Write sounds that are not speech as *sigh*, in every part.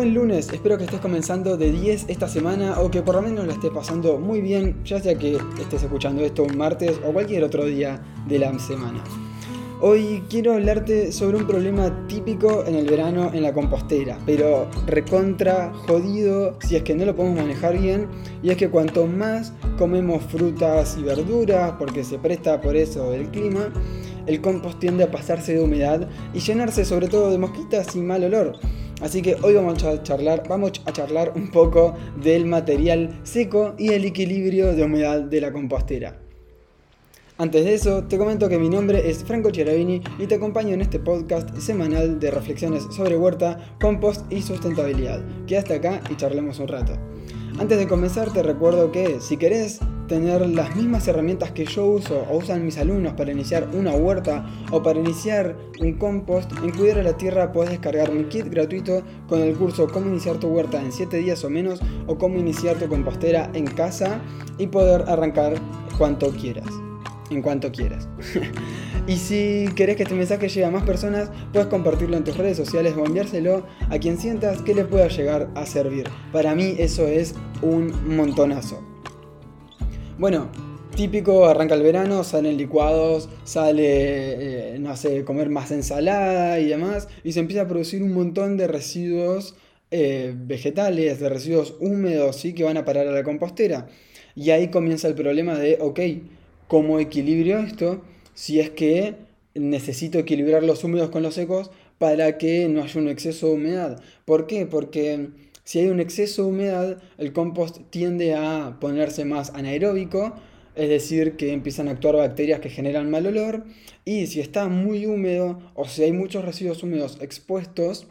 buen lunes, espero que estés comenzando de 10 esta semana o que por lo menos la estés pasando muy bien, ya sea que estés escuchando esto un martes o cualquier otro día de la semana. Hoy quiero hablarte sobre un problema típico en el verano en la compostera, pero recontra jodido si es que no lo podemos manejar bien, y es que cuanto más comemos frutas y verduras, porque se presta por eso el clima, el compost tiende a pasarse de humedad y llenarse sobre todo de mosquitas y mal olor. Así que hoy vamos a charlar, vamos a charlar un poco del material seco y el equilibrio de humedad de la compostera. Antes de eso, te comento que mi nombre es Franco Cheravini y te acompaño en este podcast semanal de reflexiones sobre huerta, compost y sustentabilidad. Quédate acá y charlemos un rato. Antes de comenzar te recuerdo que si querés tener las mismas herramientas que yo uso o usan mis alumnos para iniciar una huerta o para iniciar un compost, en Cuidar a la Tierra puedes descargar mi kit gratuito con el curso Cómo iniciar tu huerta en 7 días o menos o Cómo iniciar tu compostera en casa y poder arrancar cuanto quieras en cuanto quieras. *laughs* y si querés que este mensaje llegue a más personas, puedes compartirlo en tus redes sociales o enviárselo a quien sientas que le pueda llegar a servir. Para mí eso es un montonazo. Bueno, típico, arranca el verano, salen licuados, sale, eh, no sé, comer más ensalada y demás, y se empieza a producir un montón de residuos eh, vegetales, de residuos húmedos, ¿sí? que van a parar a la compostera. Y ahí comienza el problema de, ok, ¿Cómo equilibrio esto? Si es que necesito equilibrar los húmedos con los secos para que no haya un exceso de humedad. ¿Por qué? Porque si hay un exceso de humedad, el compost tiende a ponerse más anaeróbico, es decir, que empiezan a actuar bacterias que generan mal olor, y si está muy húmedo o si hay muchos residuos húmedos expuestos,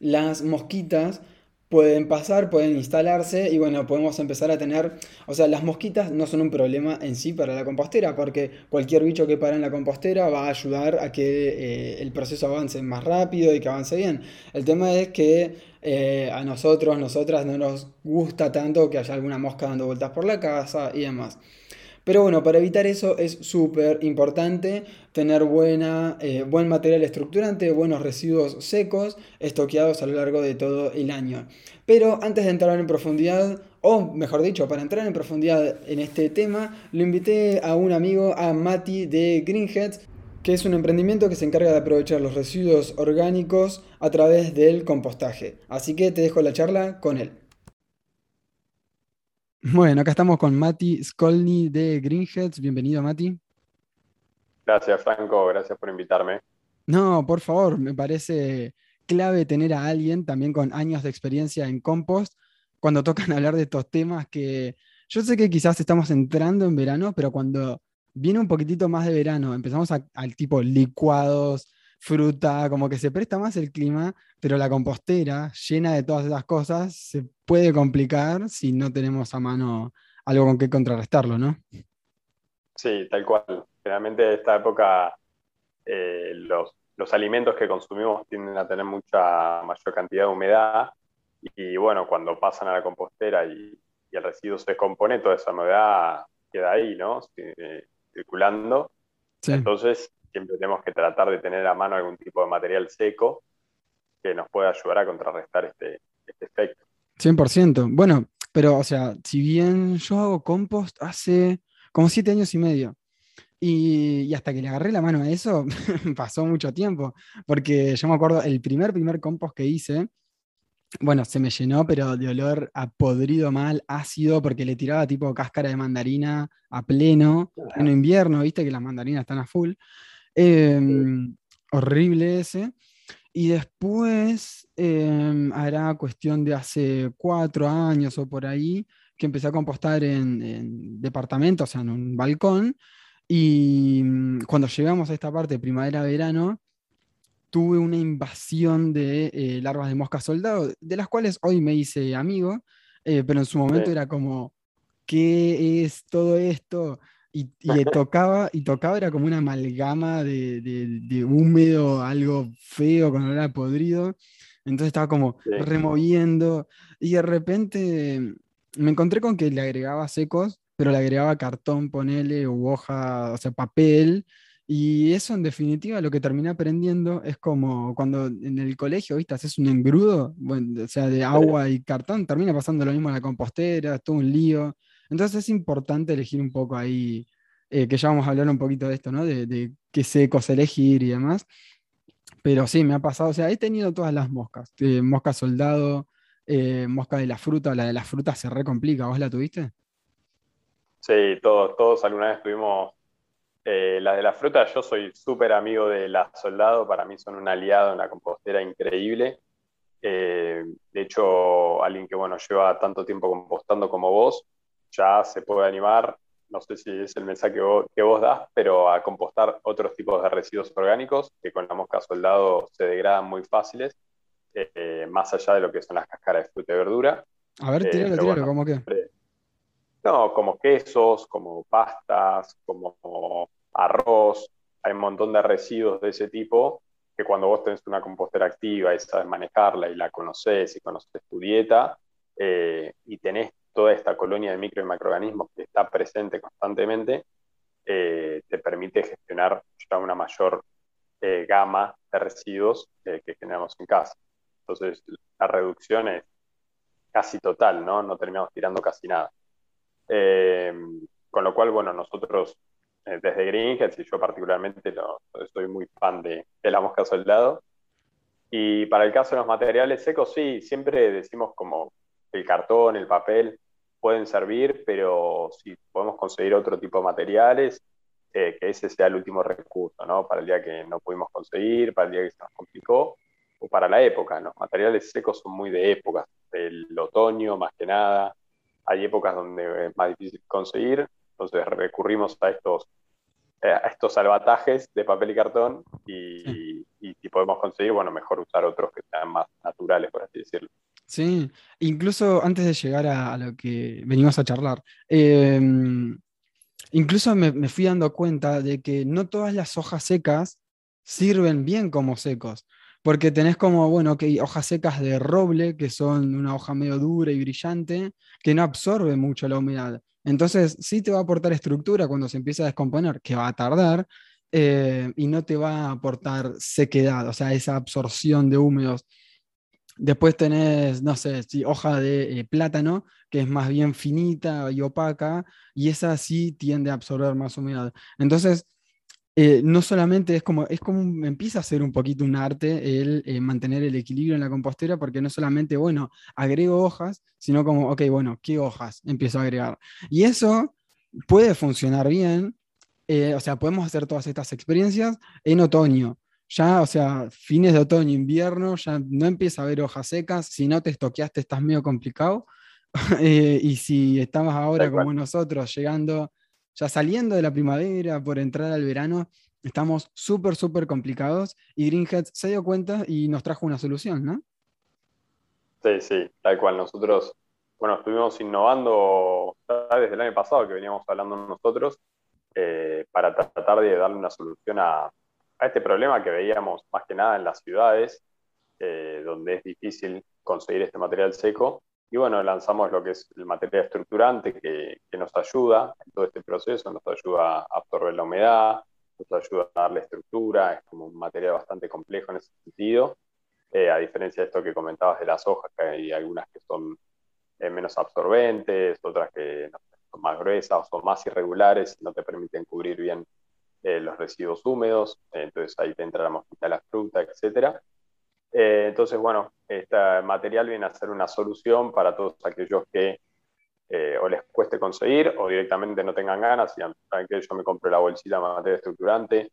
las mosquitas pueden pasar, pueden instalarse y bueno, podemos empezar a tener, o sea, las mosquitas no son un problema en sí para la compostera, porque cualquier bicho que para en la compostera va a ayudar a que eh, el proceso avance más rápido y que avance bien. El tema es que eh, a nosotros, nosotras no nos gusta tanto que haya alguna mosca dando vueltas por la casa y demás. Pero bueno, para evitar eso es súper importante tener buena, eh, buen material estructurante, buenos residuos secos estoqueados a lo largo de todo el año. Pero antes de entrar en profundidad, o mejor dicho, para entrar en profundidad en este tema, lo invité a un amigo, a Mati de Greenheads, que es un emprendimiento que se encarga de aprovechar los residuos orgánicos a través del compostaje. Así que te dejo la charla con él. Bueno, acá estamos con Mati Skolny de Greenheads. Bienvenido, Mati. Gracias, Franco. Gracias por invitarme. No, por favor, me parece clave tener a alguien también con años de experiencia en compost cuando tocan *laughs* hablar de estos temas que yo sé que quizás estamos entrando en verano, pero cuando viene un poquitito más de verano, empezamos al tipo licuados, fruta, como que se presta más el clima, pero la compostera llena de todas esas cosas se puede complicar si no tenemos a mano algo con que contrarrestarlo, ¿no? Sí, tal cual. Generalmente esta época eh, los, alimentos que consumimos tienden a tener mucha mayor cantidad de humedad y bueno, cuando pasan a la compostera y, el residuo se descompone, toda esa humedad queda ahí, ¿no? Eh, circulando. Entonces, siempre tenemos que tratar de tener a mano algún tipo de material seco que nos pueda ayudar a contrarrestar este, este efecto. 100%. Bueno, pero, o sea, si bien yo hago compost hace como siete años y medio, y, hasta que le agarré la mano a eso, *laughs* pasó mucho tiempo, porque yo me acuerdo, el primer, primer compost que hice, bueno, se me llenó, pero de olor a podrido mal, ácido, porque le tiraba tipo cáscara de mandarina a pleno, en invierno, viste que las mandarinas están a full. Em, horrible ese. Y después, em, hará cuestión de hace cuatro años o por ahí, que empecé a compostar en, en departamentos, o sea, en un balcón. Y mm, cuando llegamos a esta parte, primavera-verano, tuve una invasión de eh, larvas de mosca soldado, de las cuales hoy me hice amigo, eh, pero en su momento era como, ¿qué es todo esto? Y, *laughs* tocaba, y tocaba, era como una amalgama de, húmedo, algo feo, con olor a podrido. Entonces estaba como removiendo. Y de repente me encontré con que le agregaba secos, pero le agregaba cartón, ponele, u hoja, o sea, papel. Y eso en definitiva lo que terminé aprendiendo es como cuando en el colegio, viste, haces un engrudo, bueno, o sea, de agua y cartón, termina pasando lo mismo en la compostera, todo un lío. Entonces es importante elegir un poco ahí, eh, que ya vamos a hablar un poquito de esto, ¿no? De, de qué secos elegir y demás. Pero sí, me ha pasado, o sea, he tenido todas las moscas, eh, mosca soldado, eh, mosca de la fruta, la de la fruta se re complica, ¿vos la tuviste? Sí, todos, todos alguna vez tuvimos eh, la de la fruta, yo soy súper amigo de la soldado, para mí son un aliado en la compostera increíble. Eh, de hecho, alguien que bueno, lleva tanto tiempo compostando como vos, ya se puede animar, no sé si es el mensaje que vos, das, pero a compostar otros tipos de residuos orgánicos que con la mosca soldado se degradan muy fáciles, eh, más allá de lo que son las cáscaras de fruta y verdura. A ver, tíralo, tíralo, ¿cómo que? No, como quesos, como pastas, como arroz, hay un montón de residuos de ese tipo que cuando vos tenés una compostera activa y sabes manejarla y la conoces y conoces tu dieta eh, y tenés toda esta colonia de micro y macroorganismos que está presente constantemente, eh, te permite gestionar ya una mayor eh, gama de residuos que generamos en casa. Entonces, la reducción es casi total, ¿no? No terminamos tirando casi nada. con lo cual, bueno, nosotros eh, desde Greenheads y yo particularmente lo, soy muy fan de, la mosca soldado. Y para el caso de los materiales secos, sí, siempre decimos como el cartón, el papel pueden servir, pero si podemos conseguir otro tipo de materiales, eh, que ese sea el último recurso, ¿no? Para el día que no pudimos conseguir, para el día que se nos complicó, o para la época, ¿no? Materiales secos son muy de épocas, del otoño más que nada. Hay épocas donde es más difícil conseguir, entonces recurrimos a estos, eh, a estos salvatajes de papel y cartón y, si podemos conseguir, bueno, mejor usar otros que sean más naturales, por así decirlo. Sí, incluso antes de llegar a, lo que venimos a charlar, em, incluso me, me, fui dando cuenta de que no todas las hojas secas sirven bien como secos, porque tenés como, bueno, que hojas secas de roble, que son una hoja medio dura y brillante, que no absorbe mucho la humedad. Entonces, sí te va a aportar estructura cuando se empieza a descomponer, que va a tardar, eh, y no te va a aportar sequedad, o sea, esa absorción de húmedos. Después tenés, no sé, si hoja de eh, plátano, que es más bien finita y opaca, y esa sí tiende a absorber más humedad. Entonces, eh, no solamente es como, es como empieza a ser un poquito un arte el eh, mantener el equilibrio en la compostera, porque no solamente, bueno, agrego hojas, sino como, ok, bueno, ¿qué hojas empiezo a agregar? Y eso puede funcionar bien, eh, o sea, podemos hacer todas estas experiencias en otoño. Ya, o sea, fines de otoño, invierno, ya no empieza a haber hojas secas, si no te estoqueaste estás medio complicado. *laughs* y si estamos ahora como nosotros, llegando ya saliendo de la primavera, por entrar al verano, estamos súper, súper complicados y Greenheads se dio cuenta y nos trajo una solución, ¿no? Sí, sí, tal cual. Nosotros, bueno, estuvimos innovando desde el año pasado que veníamos hablando nosotros eh, para tratar de darle una solución a, este problema que veíamos más que nada en las ciudades, eh, donde es difícil conseguir este material seco y bueno, lanzamos lo que es el material estructurante que, nos ayuda en todo este proceso, nos ayuda a absorber la humedad, nos ayuda a darle estructura, es como un material bastante complejo en ese sentido, eh, a diferencia de esto que comentabas de las hojas, que hay algunas que son eh, menos absorbentes, otras que son más gruesas o son más irregulares y no te permiten cubrir bien eh, los residuos húmedos, entonces ahí te entra la mosquita, la fruta, etcétera. Eh, entonces, bueno, este material viene a ser una solución para todos aquellos que eh, o les cueste conseguir o directamente no tengan ganas y que yo me compro la bolsita de materia estructurante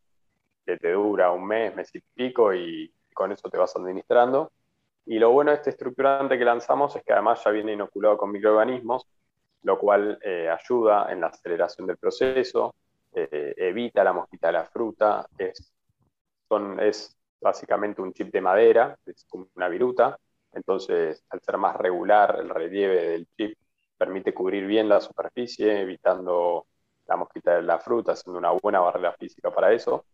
que te dura un mes, mes y pico y con eso te vas administrando. Y lo bueno de este estructurante que lanzamos es que además ya viene inoculado con microorganismos, lo cual eh, ayuda en la aceleración del proceso, evita la mosquita de la fruta, es básicamente un chip de madera, es como una viruta, entonces al ser más regular el relieve del chip permite cubrir bien la superficie, evitando la mosquita de la fruta, haciendo una buena barrera física para eso.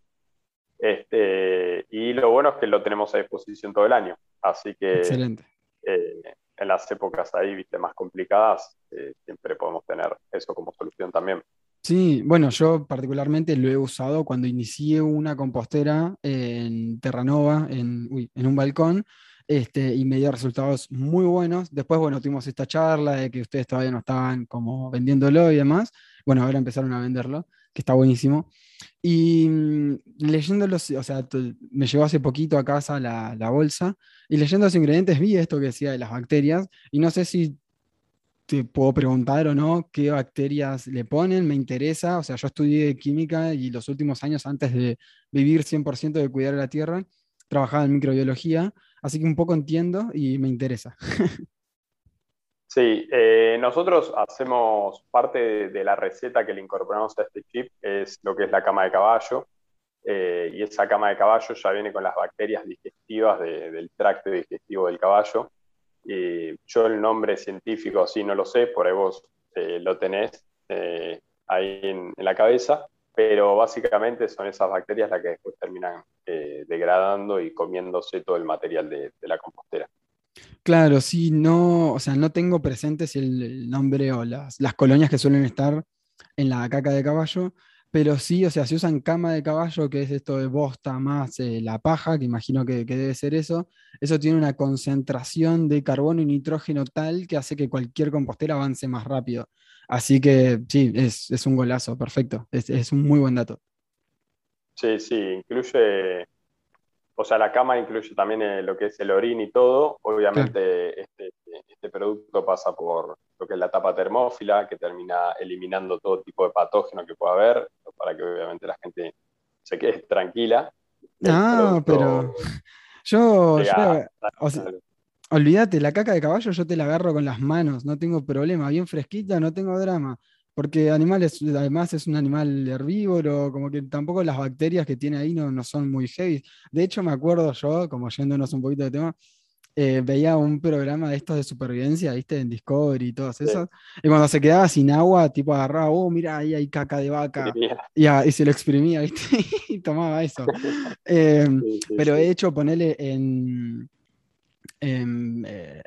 Este, y lo bueno es que lo tenemos a disposición todo el año, así que eh, en las épocas ahí viste, más complicadas eh, siempre podemos tener eso como solución también. Sí, bueno, yo particularmente lo he usado cuando inicié una compostera en Terranova, en, un balcón, este, y me dio resultados muy buenos. Después, bueno, tuvimos esta charla de que ustedes todavía no estaban como vendiéndolo y demás. Bueno, ahora empezaron a venderlo, que está buenísimo. Y mm, leyendo los, o sea, me llegó hace poquito a casa la, la bolsa, y leyendo los ingredientes vi esto que decía de las bacterias, y no sé si te puedo preguntar o no qué bacterias le ponen, me interesa, o sea, yo estudié química y los últimos años antes de vivir 100% de cuidar la tierra, trabajaba en microbiología, así que un poco entiendo y me interesa. *laughs* Sí, eh, nosotros hacemos parte de, la receta que le incorporamos a este chip, es lo que es la cama de caballo, eh, y esa cama de caballo ya viene con las bacterias digestivas del tracto digestivo del caballo. Yo el nombre científico sí no lo sé, por ahí vos eh, lo tenés ahí en, la cabeza, pero básicamente son esas bacterias las que después terminan degradando y comiéndose todo el material de la compostera. Claro, sí, no, o sea, no tengo presente si el, nombre o las, colonias que suelen estar en la caca de caballo, pero sí, o sea, si usan cama de caballo, que es esto de bosta más eh, la paja, que imagino que, debe ser eso, eso tiene una concentración de carbono y nitrógeno tal que hace que cualquier compostera avance más rápido. Así que sí, es, un golazo, perfecto, es, es un muy buen dato. Sí, sí, incluye o sea, la cama incluye también eh, lo que es el orín y todo. Obviamente este, este, producto pasa por lo que es la tapa termófila, que termina eliminando todo tipo de patógeno que pueda haber, para que obviamente la gente se quede tranquila. No, pero yo, olvídate, la caca de caballo yo te la agarro con las manos, no tengo problema, bien fresquita, no tengo drama porque animales, además es un animal herbívoro, como que tampoco las bacterias que tiene ahí no, no son muy heavy. De hecho, me acuerdo yo, como yéndonos un poquito de tema, eh, veía un programa de estos de supervivencia, ¿viste? En Discovery y todos esos. Y cuando se quedaba sin agua, tipo agarraba, oh, mira, ahí hay caca de vaca. Y, se lo exprimía, ¿viste? *laughs* y tomaba eso. *laughs* Em, pero he hecho ponerle en, en eh,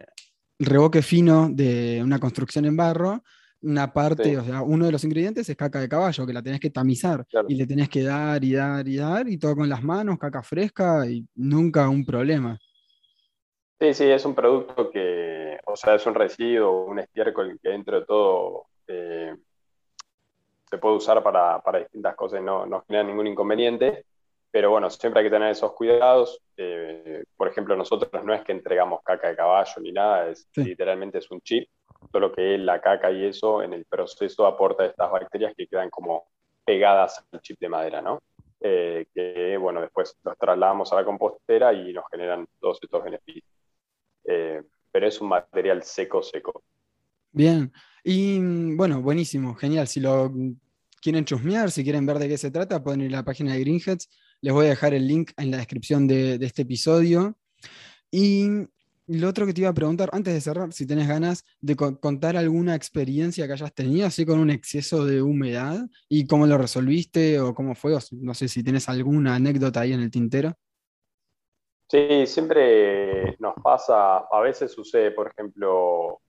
reboque fino de una construcción en barro una parte, o sea, uno de los ingredientes es caca de caballo, que la tenés que tamizar y le tenés que dar y dar y dar y todo con las manos, caca fresca y nunca un problema. Sí, sí, es un producto que, o sea, es un residuo, un estiércol que dentro de todo eh, se puede usar para, distintas cosas y no, no genera ningún inconveniente. Pero bueno, siempre hay que tener esos cuidados. Eh, por ejemplo, nosotros no es que entregamos caca de caballo ni nada, es, literalmente es un chip todo lo que es la caca y eso en el proceso aporta estas bacterias que quedan como pegadas al chip de madera, ¿no? Eh, que bueno, después los trasladamos a la compostera y nos generan todos estos beneficios. Eh, pero es un material seco, seco. Bien, y bueno, buenísimo, genial. Si lo quieren chusmear, si quieren ver de qué se trata, pueden ir a la página de Greenheads. Les voy a dejar el link en la descripción de, de este episodio. Y lo otro que te iba a preguntar, antes de cerrar, si tenés ganas de contar alguna experiencia que hayas tenido, así con un exceso de humedad, y cómo lo resolviste o cómo fue, no sé si tienes alguna anécdota ahí en el tintero. Sí, siempre nos pasa, a veces sucede, por ejemplo,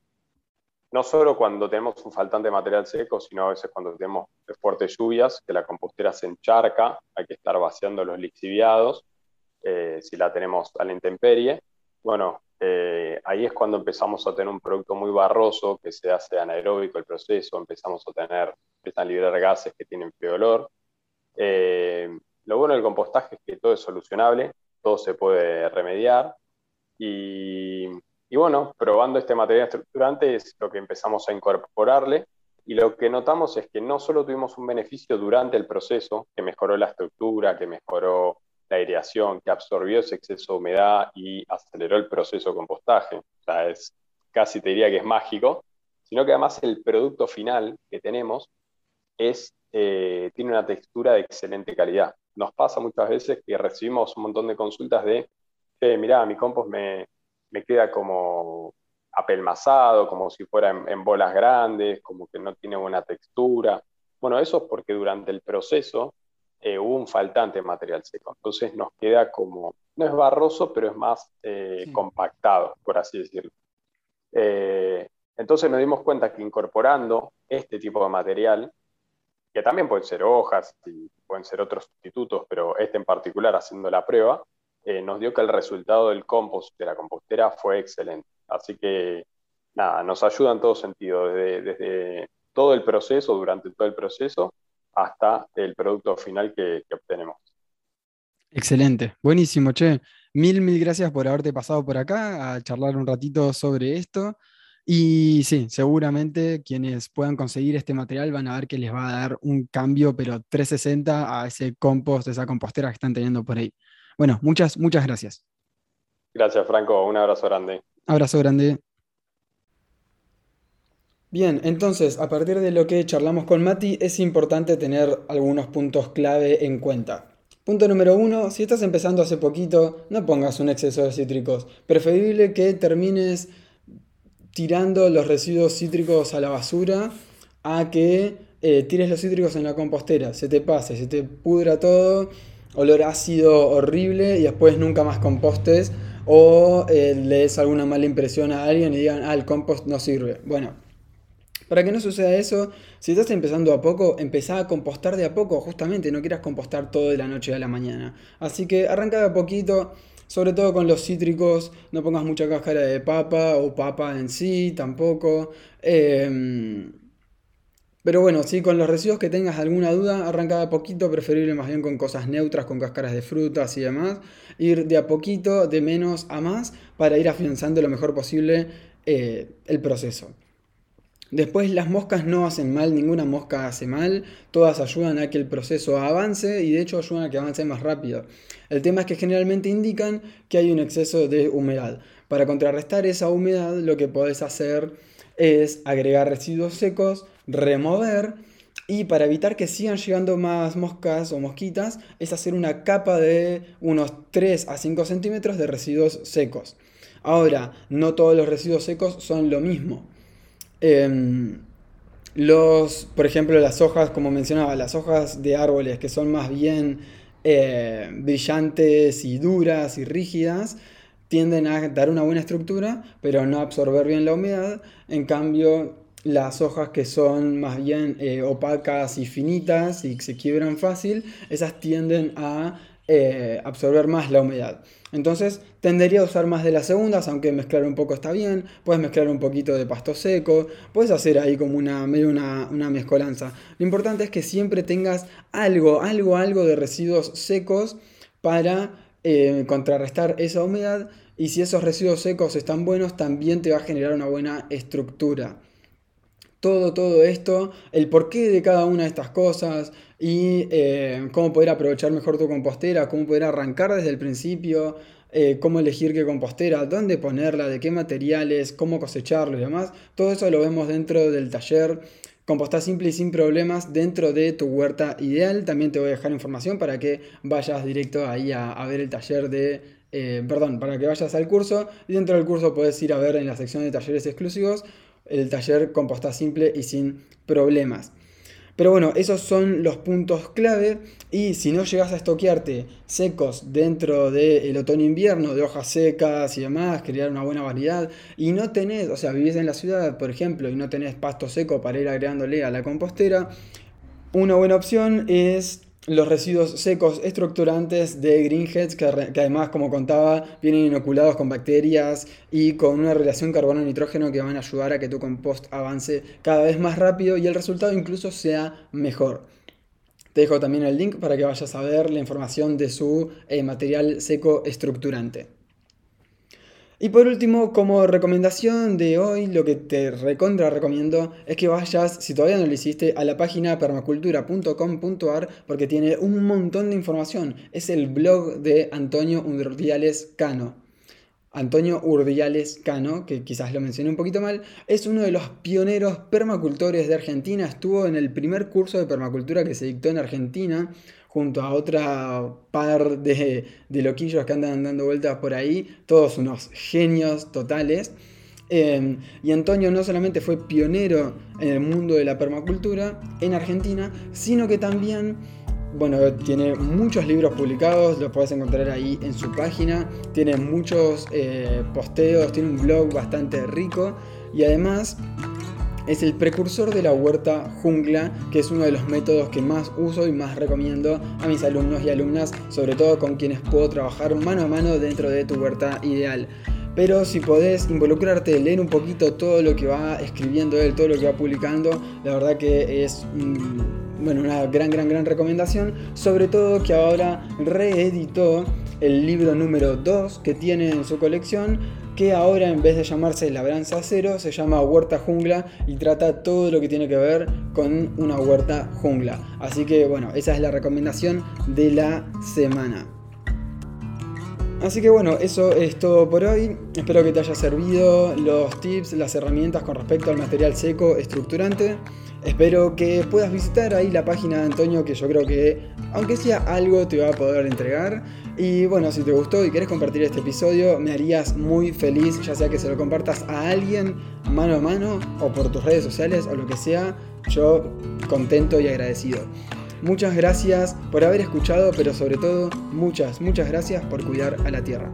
no solo cuando tenemos un faltante de material seco, sino a veces cuando tenemos fuertes lluvias, que la compostera se encharca, hay que estar vaciando los lixiviados, eh, si la tenemos a la intemperie. Bueno, eh, ahí es cuando empezamos a tener un producto muy barroso, que se hace anaeróbico el proceso, empezamos a tener, empiezan a liberar gases que tienen feo olor. Eh, lo bueno del compostaje es que todo es solucionable, todo se puede remediar. Y, y, bueno, probando este material estructurante es lo que empezamos a incorporarle. Y lo que notamos es que no solo tuvimos un beneficio durante el proceso, que mejoró la estructura, que mejoró la aireación, que absorbió ese exceso de humedad y aceleró el proceso de compostaje. O sea, es, casi te diría que es mágico, sino que además el producto final que tenemos es, eh, tiene una textura de excelente calidad. Nos pasa muchas veces que recibimos un montón de consultas de, eh, mirá, mi compost me, me queda como apelmazado, como si fuera en, bolas grandes, como que no tiene buena textura. Bueno, eso es porque durante el proceso eh, hubo un faltante de material seco. Entonces nos queda como, no es barroso, pero es más eh, compactado, por así decirlo. Eh, entonces nos dimos cuenta que incorporando este tipo de material, que también pueden ser hojas y pueden ser otros sustitutos, pero este en particular, haciendo la prueba, nos dio que el resultado del compost de la compostera fue excelente. Así que, nada, nos ayuda en todo sentido, desde, todo el proceso, durante todo el proceso, hasta el producto final que, que obtenemos. Excelente, buenísimo, che. Mil, mil gracias por haberte pasado por acá a charlar un ratito sobre esto. Y sí, seguramente quienes puedan conseguir este material van a ver que les va a dar un cambio, pero 360 a ese compost, esa compostera que están teniendo por ahí. Bueno, muchas, muchas gracias. Gracias, Franco. Un abrazo grande. Abrazo grande. Bien, entonces, a partir de lo que charlamos con Mati, es importante tener algunos puntos clave en cuenta. Punto número uno, si estás empezando hace poquito, no pongas un exceso de cítricos. Preferible que termines tirando los residuos cítricos a la basura a que eh, tires los cítricos en la compostera, se te pase, se te pudra todo, olor ácido horrible y después nunca más compostes o eh, le des alguna mala impresión a alguien y digan, ah, el compost no sirve. Bueno, para que no suceda eso, si estás empezando a poco, empezá a compostar de a poco, justamente, no quieras compostar todo de la noche a la mañana. Así que arranca de a poquito, sobre todo con los cítricos, no pongas mucha cáscara de papa o papa en sí tampoco. Em, pero bueno, si con los residuos que tengas alguna duda, arranca de a poquito, preferible más bien con cosas neutras, con cáscaras de frutas y demás. Ir de a poquito, de menos a más, para ir afianzando lo mejor posible eh, el proceso. Después las moscas no hacen mal, ninguna mosca hace mal, todas ayudan a que el proceso avance y de hecho ayudan a que avance más rápido. El tema es que generalmente indican que hay un exceso de humedad. Para contrarrestar esa humedad lo que podés hacer es agregar residuos secos, remover y para evitar que sigan llegando más moscas o mosquitas es hacer una capa de unos 3 a 5 centímetros de residuos secos. Ahora, no todos los residuos secos son lo mismo. Em, los, por ejemplo, las hojas, como mencionaba, las hojas de árboles que son más bien eh, brillantes y duras y rígidas, tienden a dar una buena estructura, pero no absorber bien la humedad. En cambio, las hojas que son más bien eh, opacas y finitas y que se quiebran fácil, esas tienden a eh, absorber más la humedad. Entonces tendería a usar más de las segundas, aunque mezclar un poco está bien. Puedes mezclar un poquito de pasto seco, puedes hacer ahí como una, medio una, mezcolanza. Lo importante es que siempre tengas algo, algo, algo de residuos secos para eh, contrarrestar esa humedad. Y si esos residuos secos están buenos, también te va a generar una buena estructura todo, todo esto, el porqué de cada una de estas cosas y eh, cómo poder aprovechar mejor tu compostera, cómo poder arrancar desde el principio, eh, cómo elegir qué compostera, dónde ponerla, de qué materiales, cómo cosecharlo y demás. Todo eso lo vemos dentro del taller Compostar simple y sin problemas dentro de tu huerta ideal. También te voy a dejar información para que vayas directo ahí a, ver el taller de... Eh, perdón, para que vayas al curso y dentro del curso puedes ir a ver en la sección de talleres exclusivos el taller composta simple y sin problemas. Pero bueno, esos son los puntos clave. Y si no llegas a estoquearte secos dentro del otoño-invierno, de hojas secas y demás, crear una buena variedad y no tenés, o sea, vivís en la ciudad, por ejemplo, y no tenés pasto seco para ir agregándole a la compostera, una buena opción es los residuos secos estructurantes de greenheads, que, además, como contaba, vienen inoculados con bacterias y con una relación carbono-nitrógeno que van a ayudar a que tu compost avance cada vez más rápido y el resultado incluso sea mejor. Te dejo también el link para que vayas a ver la información de su eh, material seco estructurante. Y por último, como recomendación de hoy, lo que te recontra recomiendo es que vayas, si todavía no lo hiciste, a la página permacultura.com.ar porque tiene un montón de información. Es el blog de Antonio Urdiales Cano. Antonio Urdiales Cano, que quizás lo mencioné un poquito mal, es uno de los pioneros permacultores de Argentina. Estuvo en el primer curso de permacultura que se dictó en Argentina junto a otra par de, loquillos que andan dando vueltas por ahí, todos unos genios totales. Em, y Antonio no solamente fue pionero en el mundo de la permacultura en Argentina, sino que también, bueno, tiene muchos libros publicados, los puedes encontrar ahí en su página, tiene muchos eh, posteos, tiene un blog bastante rico y además es el precursor de la huerta jungla, que es uno de los métodos que más uso y más recomiendo a mis alumnos y alumnas, sobre todo con quienes puedo trabajar mano a mano dentro de tu huerta ideal. Pero si podés involucrarte, leer un poquito todo lo que va escribiendo él, todo lo que va publicando, la verdad que es bueno, una gran, gran, gran recomendación. Sobre todo que ahora reeditó el libro número 2 que tiene en su colección, que ahora en vez de llamarse Labranza Cero, se llama Huerta Jungla y trata todo lo que tiene que ver con una huerta jungla. Así que bueno, esa es la recomendación de la semana. Así que bueno, eso es todo por hoy. Espero que te haya servido los tips, las herramientas con respecto al material seco estructurante. Espero que puedas visitar ahí la página de Antonio, que yo creo que, aunque sea algo, te va a poder entregar. Y bueno, si te gustó y quieres compartir este episodio, me harías muy feliz, ya sea que se lo compartas a alguien mano a mano o por tus redes sociales o lo que sea. Yo contento y agradecido. Muchas gracias por haber escuchado, pero sobre todo muchas, muchas gracias por cuidar a la tierra.